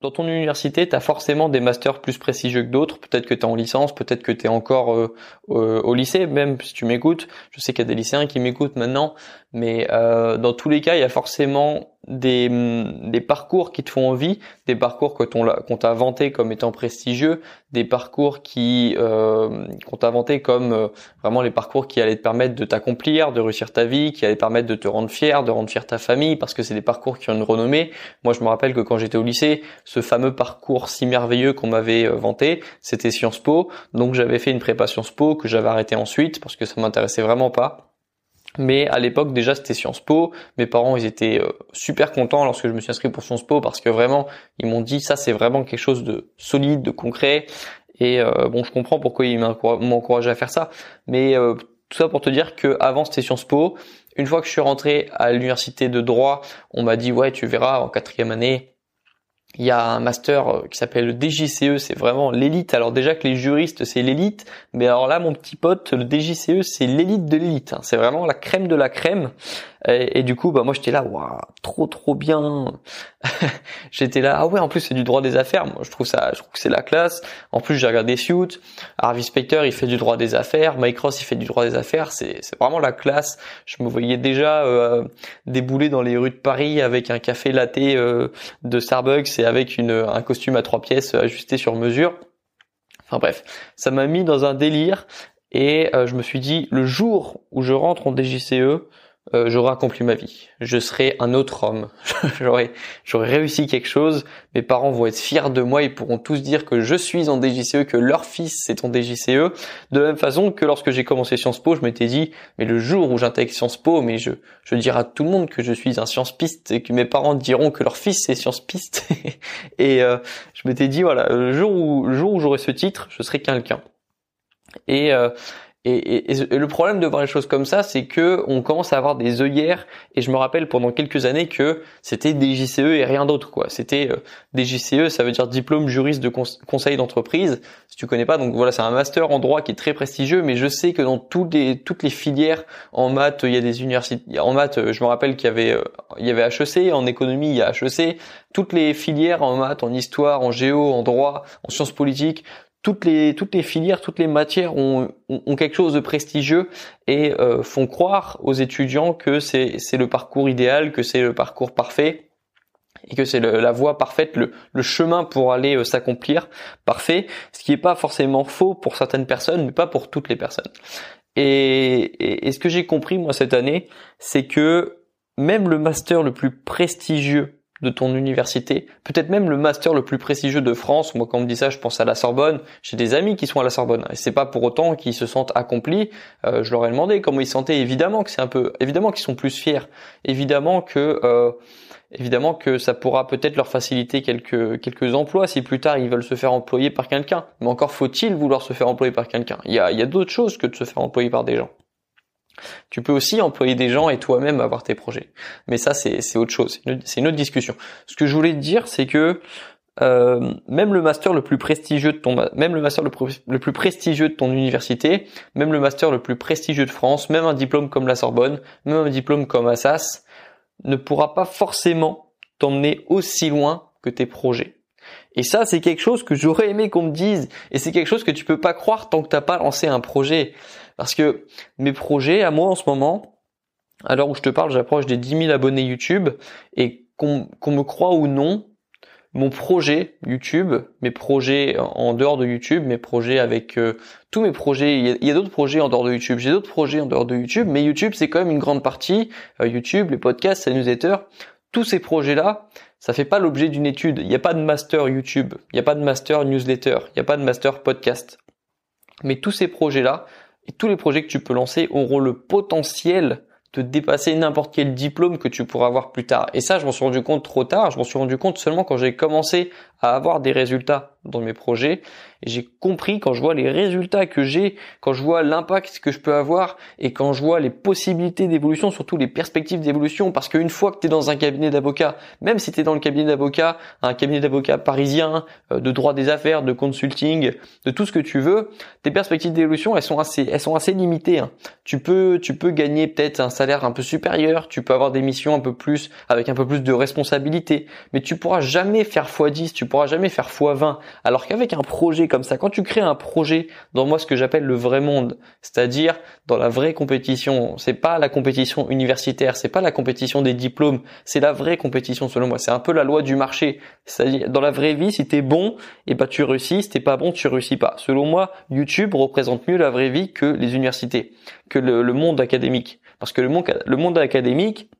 dans ton université, tu as forcément des masters plus prestigieux que d'autres. Peut-être que tu es en licence, peut-être que tu es encore euh, au lycée, même si tu m'écoutes. Je sais qu'il y a des lycéens qui m'écoutent maintenant, mais euh, dans tous les cas, il y a forcément des, mm, des parcours qui te font envie, des parcours que qu'on t'a inventé comme étant prestigieux, des parcours qui euh, qu'on t'a inventé comme euh, vraiment les parcours qui allaient te permettre de t'accomplir, de réussir ta vie, qui allaient te permettre de te rendre fier, de rendre fier ta famille, parce que c'est des parcours qui ont une renommée. Moi, je me rappelle que quand j'étais au lycée, ce fameux parcours si merveilleux qu'on m'avait euh, vanté, c'était Sciences Po. Donc j'avais fait une prépa Sciences Po que j'avais arrêté ensuite parce que ça m'intéressait vraiment pas. Mais à l'époque déjà c'était Sciences Po. Mes parents ils étaient euh, super contents lorsque je me suis inscrit pour Sciences Po parce que vraiment ils m'ont dit ça c'est vraiment quelque chose de solide, de concret. Et euh, bon je comprends pourquoi ils encouragé à faire ça. Mais euh, tout ça pour te dire que avant c'était Sciences Po. Une fois que je suis rentré à l'université de droit, on m'a dit ouais tu verras en quatrième année il y a un master euh, qui s'appelle le DJCE, c'est vraiment l'élite. Alors déjà que les juristes c'est l'élite, mais alors là mon petit pote, le DJCE c'est l'élite de l'élite. Hein. C'est vraiment la crème de la crème. Et, du coup, bah moi j'étais là, waouh, trop trop bien. j'étais là, ah ouais, en plus c'est du droit des affaires. Moi je trouve ça, je trouve que c'est la classe. En plus j'ai regardé Suit, Harvey Specter il fait du droit des affaires, Mike Ross il fait du droit des affaires. C'est c'est vraiment la classe. Je me voyais déjà euh, débouler dans les rues de Paris avec un café latte euh, de Starbucks et avec une un costume à trois pièces ajusté sur mesure. Enfin bref, ça m'a mis dans un délire et euh, je me suis dit le jour où je rentre en DGCE, euh, j'aurais accompli ma vie. Je serai un autre homme. j'aurais, j'aurais réussi quelque chose. Mes parents vont être fiers de moi. Ils pourront tous dire que je suis en DJCE, que leur fils est en DJCE. De la même façon que lorsque j'ai commencé Sciences Po, je m'étais dit, mais le jour où j'intègre Sciences Po, mais je, je dirai à tout le monde que je suis un Sciences Piste et que mes parents diront que leur fils est Sciences Piste. et euh, je m'étais dit, voilà, le jour où, le jour où j'aurai ce titre, je serai quelqu'un. Et, euh, et, et, le problème de voir les choses comme ça, c'est que on commence à avoir des œillères. Et je me rappelle pendant quelques années que c'était des JCE et rien d'autre, quoi. C'était euh, des JCE, ça veut dire diplôme juriste de conseil d'entreprise. Si tu connais pas, donc voilà, c'est un master en droit qui est très prestigieux. Mais je sais que dans toutes les toutes les filières en maths, il y a des universités. En maths, je me rappelle qu'il y avait euh, il y avait HEC. En économie, il y a HEC. Toutes les filières en maths, en histoire, en géo, en droit, en sciences politiques, toutes les toutes les filières, toutes les matières ont, ont, quelque chose de prestigieux et euh, font croire aux étudiants que c'est le parcours idéal, que c'est le parcours parfait et que c'est la voie parfaite, le, le chemin pour aller euh, s'accomplir parfait, ce qui n'est pas forcément faux pour certaines personnes, mais pas pour toutes les personnes. Et, et ce que j'ai compris moi cette année, c'est que même le master le plus prestigieux de ton université, peut-être même le master le plus prestigieux de France. Moi, quand on me dit ça, je pense à la Sorbonne. J'ai des amis qui sont à la Sorbonne. Et c'est pas pour autant qu'ils se sentent accomplis. Euh, je leur ai demandé comment ils se sentaient. Évidemment que c'est un peu, évidemment qu'ils sont plus fiers. Évidemment que, euh, évidemment que ça pourra peut-être leur faciliter quelques quelques emplois si plus tard ils veulent se faire employer par quelqu'un. Mais encore faut-il vouloir se faire employer par quelqu'un. Il y a, il y a d'autres choses que de se faire employer par des gens. Tu peux aussi employer des gens et toi-même avoir tes projets. Mais ça, c'est autre chose. C'est une, autre discussion. Ce que je voulais te dire, c'est que euh, même le master le plus prestigieux de ton, même le master le, le, plus prestigieux de ton université, même le master le plus prestigieux de France, même un diplôme comme la Sorbonne, même un diplôme comme Assas, ne pourra pas forcément t'emmener aussi loin que tes projets. Et ça, c'est quelque chose que j'aurais aimé qu'on me dise. Et c'est quelque chose que tu peux pas croire tant que t'as pas lancé un projet. Parce que mes projets, à moi en ce moment, à l'heure où je te parle, j'approche des 10 000 abonnés YouTube. Et qu'on me croit ou non, mon projet YouTube, mes projets en dehors de YouTube, mes projets avec euh, tous mes projets, il y a, d'autres projets en dehors de YouTube, j'ai d'autres projets en dehors de YouTube, mais YouTube c'est quand même une grande partie, euh, YouTube, les podcasts, les newsletters, tous ces projets-là, ça fait pas l'objet d'une étude. Il n'y a pas de master YouTube, il n'y a pas de master newsletter, il n'y a pas de master podcast. Mais tous ces projets-là, et tous les projets que tu peux lancer auront le potentiel de dépasser n'importe quel diplôme que tu pourras avoir plus tard. Et ça, je m'en suis rendu compte trop tard. Je m'en suis rendu compte seulement quand j'ai commencé à avoir des résultats dans mes projets. Et j'ai compris quand je vois les résultats que j'ai, quand je vois l'impact que je peux avoir et quand je vois les possibilités d'évolution, surtout les perspectives d'évolution, parce qu'une fois que tu es dans un cabinet d'avocat, même si tu es dans le cabinet d'avocat, un cabinet d'avocat parisien, euh, de droit des affaires, de consulting, de tout ce que tu veux, tes perspectives d'évolution, elles sont assez, elles sont assez limitées. Hein. Tu peux, tu peux gagner peut-être un salaire un peu supérieur, tu peux avoir des missions un peu plus, avec un peu plus de responsabilité, mais tu pourras jamais faire x10, tu pourras jamais faire x20. Alors qu'avec un projet comme ça, quand tu crées un projet dans moi ce que j'appelle le vrai monde, c'est-à-dire dans la vraie compétition, c'est pas la compétition universitaire, c'est pas la compétition des diplômes, c'est la vraie compétition selon moi. C'est un peu la loi du marché. C'est-à-dire dans la vraie vie, si t'es bon, et eh ben tu réussis, si t'es pas bon, tu réussis pas. Selon moi, YouTube représente mieux la vraie vie que les universités, que le, le monde académique. Parce que le monde, le monde académique,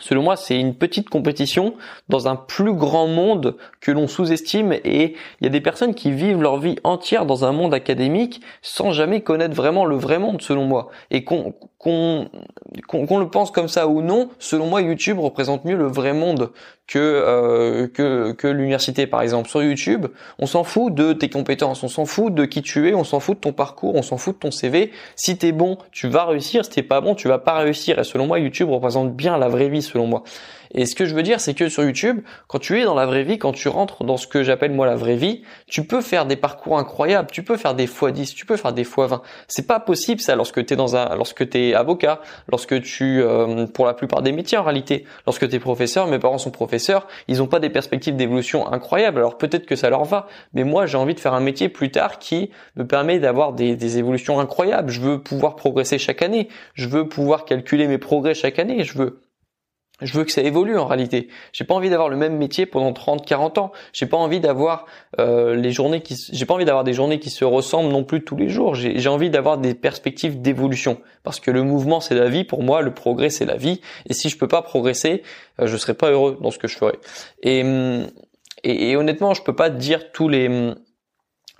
Selon moi, c'est une petite compétition dans un plus grand monde que l'on sous-estime. Et il y a des personnes qui vivent leur vie entière dans un monde académique sans jamais connaître vraiment le vrai monde, selon moi. Et qu'on qu'on qu'on le pense comme ça ou non, selon moi, YouTube représente mieux le vrai monde que euh, que, que l'université par exemple. Sur YouTube on s'en fout de tes compétences. On s'en fout de qui tu es. On s'en fout de ton parcours. On s'en fout de ton CV si t'es bon tu vas réussir. Si t'es pas bon tu vas pas réussir. Et selon moi YouTube représente bien la vraie vie selon moi et ce que je veux dire, c'est que sur YouTube, quand tu es dans la vraie vie, quand tu rentres dans ce que j'appelle moi la vraie vie, tu peux faire des parcours incroyables, tu peux faire des fois 10, tu peux faire des fois 20. C'est pas possible ça lorsque tu es dans un lorsque tu avocat, lorsque tu euh, pour la plupart des métiers en réalité, lorsque tu es professeur, mes parents sont professeurs, ils ont pas des perspectives d'évolution incroyables. Alors peut-être que ça leur va, mais moi j'ai envie de faire un métier plus tard qui me permet d'avoir des, des évolutions incroyables. Je veux pouvoir progresser chaque année, je veux pouvoir calculer mes progrès chaque année, je veux je veux que ça évolue en réalité. J'ai pas envie d'avoir le même métier pendant 30, 40 ans. J'ai pas envie d'avoir euh, les journées j'ai pas envie d'avoir des journées qui se ressemblent non plus tous les jours. J'ai envie d'avoir des perspectives d'évolution parce que le mouvement c'est la vie. Pour moi, le progrès c'est la vie. Et si je peux pas progresser, euh, je serai pas heureux dans ce que je ferai. Et, et, et honnêtement, je peux pas dire tous les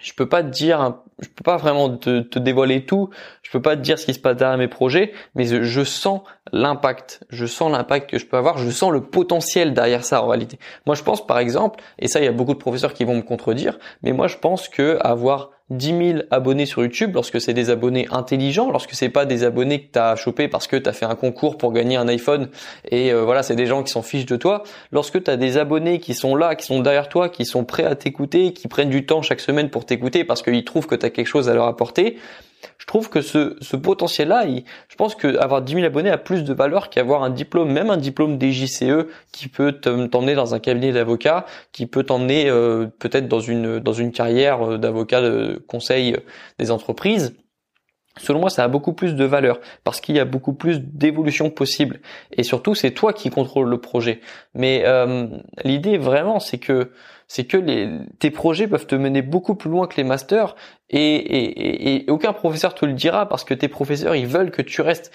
je peux pas te dire, je peux pas vraiment te, dévoiler tout, je peux pas te dire ce qui se passe derrière mes projets, mais je, sens l'impact, je sens l'impact que je peux avoir, je sens le potentiel derrière ça en réalité. Moi je pense par exemple, et ça il y a beaucoup de professeurs qui vont me contredire, mais moi je pense que avoir 10 000 abonnés sur YouTube lorsque c'est des abonnés intelligents, lorsque c'est pas des abonnés que tu as chopé parce que tu as fait un concours pour gagner un iPhone et euh, voilà, c'est des gens qui s'en fichent de toi. Lorsque tu as des abonnés qui sont là, qui sont derrière toi, qui sont prêts à t'écouter, qui prennent du temps chaque semaine pour t'écouter parce qu'ils trouvent que tu as quelque chose à leur apporter, je trouve que ce, ce potentiel-là, je pense qu'avoir 10 000 abonnés a plus de valeur qu'avoir un diplôme, même un diplôme DJCE qui peut t'emmener dans un cabinet d'avocat, qui peut t'emmener euh, peut-être dans une dans une carrière euh, d'avocat de conseil des entreprises. Selon moi, ça a beaucoup plus de valeur parce qu'il y a beaucoup plus d'évolution possible. Et surtout, c'est toi qui contrôles le projet. Mais euh, l'idée vraiment, c'est que c'est que les, tes projets peuvent te mener beaucoup plus loin que les masters et, et, et, aucun professeur te le dira parce que tes professeurs ils veulent que tu restes.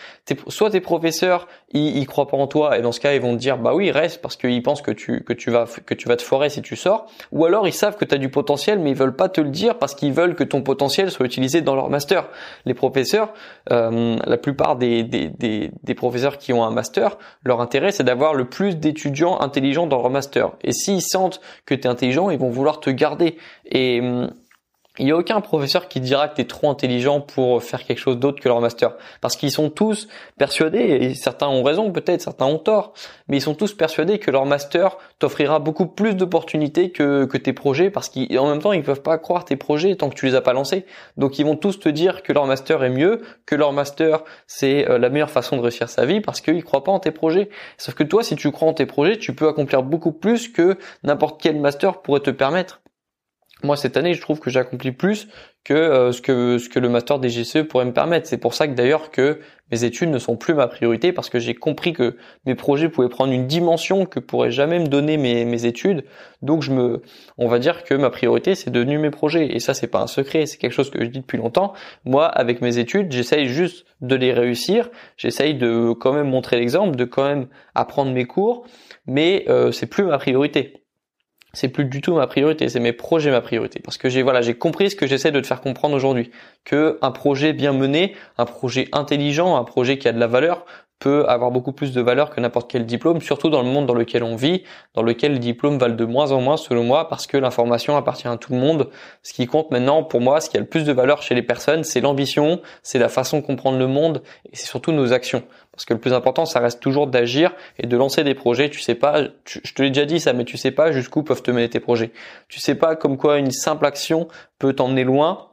soit tes professeurs ils, ils croient pas en toi et dans ce cas ils vont te dire bah oui reste parce qu'ils pensent que tu que tu vas que tu vas te forer si tu sors. Ou alors ils savent que tu as du potentiel mais ils veulent pas te le dire parce qu'ils veulent que ton potentiel soit utilisé dans leur master. Les professeurs, euh, la plupart des, des, des, des professeurs qui ont un master, leur intérêt c'est d'avoir le plus d'étudiants intelligents dans leur master. Et s'ils sentent que tu es intelligent, ils vont vouloir te garder. Et hum, il n'y a aucun professeur qui dira que tu es trop intelligent pour faire quelque chose d'autre que leur master. Parce qu'ils sont tous persuadés, et certains ont raison peut-être, certains ont tort, mais ils sont tous persuadés que leur master t'offrira beaucoup plus d'opportunités que, tes projets, parce qu'en même temps, ils peuvent pas croire tes projets tant que tu les as pas lancés. Donc ils vont tous te dire que leur master est mieux, que leur master c'est euh, la meilleure façon de réussir sa vie, parce qu'ils croient pas en tes projets. Sauf que toi, si tu crois en tes projets, tu peux accomplir beaucoup plus que n'importe quel master pourrait te permettre moi cette année je trouve que j'ai accompli plus que euh, ce que ce que le master des GCE pourrait me permettre. C'est pour ça que d'ailleurs que mes études ne sont plus ma priorité parce que j'ai compris que mes projets pouvaient prendre une dimension que pourraient jamais me donner mes, mes études. Donc je me on va dire que ma priorité c'est devenu mes projets et ça c'est pas un secret, c'est quelque chose que je dis depuis longtemps. Moi avec mes études, j'essaye juste de les réussir, j'essaye de quand même montrer l'exemple, de quand même apprendre mes cours, mais euh, c'est plus ma priorité c'est plus du tout ma priorité, c'est mes projets ma priorité. Parce que j'ai voilà, j'ai compris ce que j'essaie de te faire comprendre aujourd'hui, que un projet bien mené, un projet intelligent, un projet qui a de la valeur peut avoir beaucoup plus de valeur que n'importe quel diplôme, surtout dans le monde dans lequel on vit, dans lequel les diplômes valent de moins en moins selon moi, parce que l'information appartient à tout le monde. Ce qui compte maintenant pour moi, ce qui a le plus de valeur chez les personnes, c'est l'ambition, c'est la façon de comprendre le monde, et c'est surtout nos actions. Parce que le plus important, ça reste toujours d'agir et de lancer des projets. Tu sais pas, je te l'ai déjà dit ça, mais tu sais pas jusqu'où peuvent te mener tes projets. Tu sais pas comme quoi une simple action peut t'emmener loin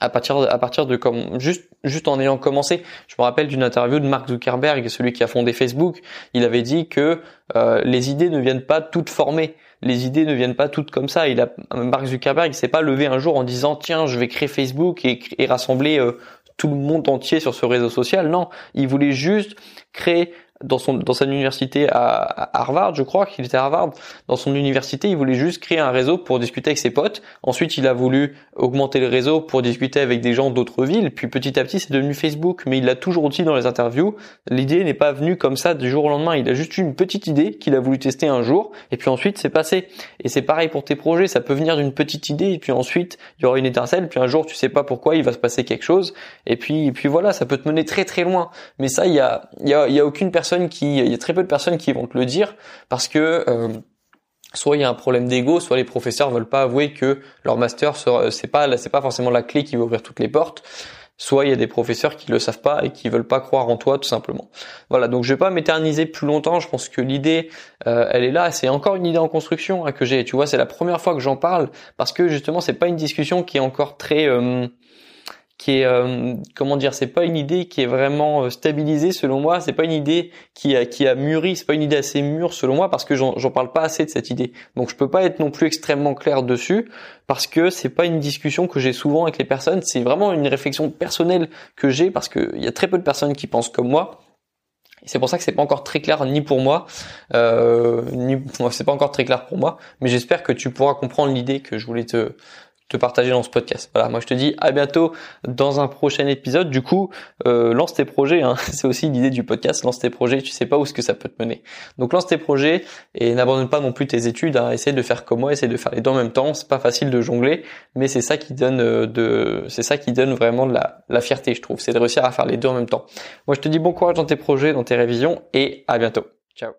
à partir à partir de comme juste juste en ayant commencé. Je me rappelle d'une interview de Mark Zuckerberg, celui qui a fondé Facebook. Il avait dit que euh, les idées ne viennent pas toutes formées. Les idées ne viennent pas toutes comme ça. Il a Mark Zuckerberg, il s'est pas levé un jour en disant tiens je vais créer Facebook et, et rassembler euh, tout le monde entier sur ce réseau social. Non, il voulait juste créer dans son dans sa université à, Harvard, je crois qu'il était à Harvard. Dans son université, il voulait juste créer un réseau pour discuter avec ses potes. Ensuite, il a voulu augmenter le réseau pour discuter avec des gens d'autres villes. Puis petit à petit, c'est devenu Facebook. Mais il l'a toujours dit dans les interviews. L'idée n'est pas venue comme ça du jour au lendemain. Il a juste eu une petite idée qu'il a voulu tester un jour. Et puis ensuite, c'est passé. Et c'est pareil pour tes projets. Ça peut venir d'une petite idée. Et puis ensuite, il y aura une étincelle. Puis un jour, tu sais pas pourquoi, il va se passer quelque chose. Et puis, et puis voilà, ça peut te mener très très loin. Mais ça, il y a, il y a, il y a aucune personne qui, il y a très peu de personnes qui vont te le dire parce que euh, soit il y a un problème d'ego, soit les professeurs veulent pas avouer que leur master c'est pas c'est pas forcément la clé qui va ouvrir toutes les portes. Soit il y a des professeurs qui le savent pas et qui veulent pas croire en toi tout simplement. Voilà, donc je vais pas m'éterniser plus longtemps. Je pense que l'idée, euh, elle est là. C'est encore une idée en construction hein, que j'ai. Tu vois, c'est la première fois que j'en parle parce que justement c'est pas une discussion qui est encore très euh, qui est euh, comment dire c'est pas une idée qui est vraiment euh, stabilisée selon moi. C'est pas une idée qui a qui a mûri. C'est pas une idée assez mûre selon moi parce que j'en parle pas assez de cette idée. Donc je peux pas être non plus extrêmement clair dessus parce que c'est pas une discussion que j'ai souvent avec les personnes. C'est vraiment une réflexion personnelle que j'ai parce que il y a très peu de personnes qui pensent comme moi. C'est pour ça que c'est pas encore très clair ni pour moi, euh, ni c'est pas encore très clair pour moi, mais j'espère que tu pourras comprendre l'idée que je voulais te te partager dans ce podcast. Voilà, moi je te dis à bientôt dans un prochain épisode. Du coup, euh, lance tes projets. Hein. C'est aussi l'idée du podcast. Lance tes projets. Tu sais pas où ce que ça peut te mener. Donc lance tes projets et n'abandonne pas non plus tes études. Hein. Essaye de faire comme moi. Essaye de faire les deux en même temps. C'est pas facile de jongler, mais c'est ça qui donne euh, de, c'est ça qui donne vraiment de la, la fierté, je trouve. C'est de réussir à faire les deux en même temps. Moi je te dis bon courage dans tes projets, dans tes révisions et à bientôt. Ciao.